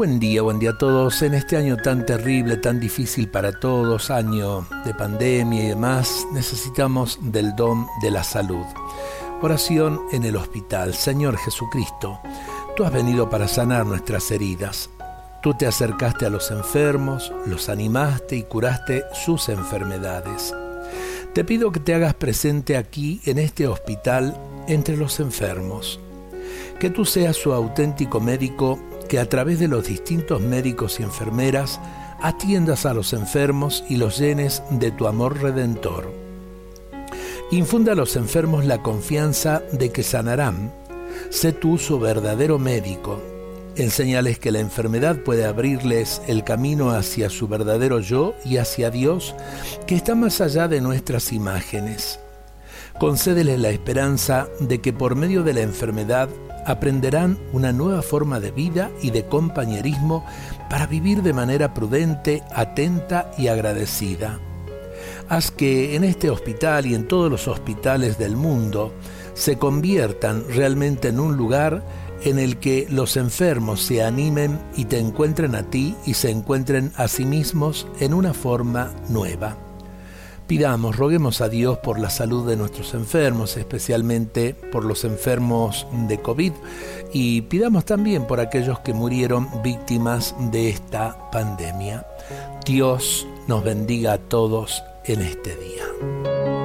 Buen día, buen día a todos. En este año tan terrible, tan difícil para todos, año de pandemia y demás, necesitamos del don de la salud. Oración en el hospital. Señor Jesucristo, tú has venido para sanar nuestras heridas. Tú te acercaste a los enfermos, los animaste y curaste sus enfermedades. Te pido que te hagas presente aquí, en este hospital, entre los enfermos. Que tú seas su auténtico médico que a través de los distintos médicos y enfermeras atiendas a los enfermos y los llenes de tu amor redentor. Infunda a los enfermos la confianza de que sanarán. Sé tú su verdadero médico. Enséñales que la enfermedad puede abrirles el camino hacia su verdadero yo y hacia Dios, que está más allá de nuestras imágenes. Concédeles la esperanza de que por medio de la enfermedad aprenderán una nueva forma de vida y de compañerismo para vivir de manera prudente, atenta y agradecida. Haz que en este hospital y en todos los hospitales del mundo se conviertan realmente en un lugar en el que los enfermos se animen y te encuentren a ti y se encuentren a sí mismos en una forma nueva. Pidamos, roguemos a Dios por la salud de nuestros enfermos, especialmente por los enfermos de COVID, y pidamos también por aquellos que murieron víctimas de esta pandemia. Dios nos bendiga a todos en este día.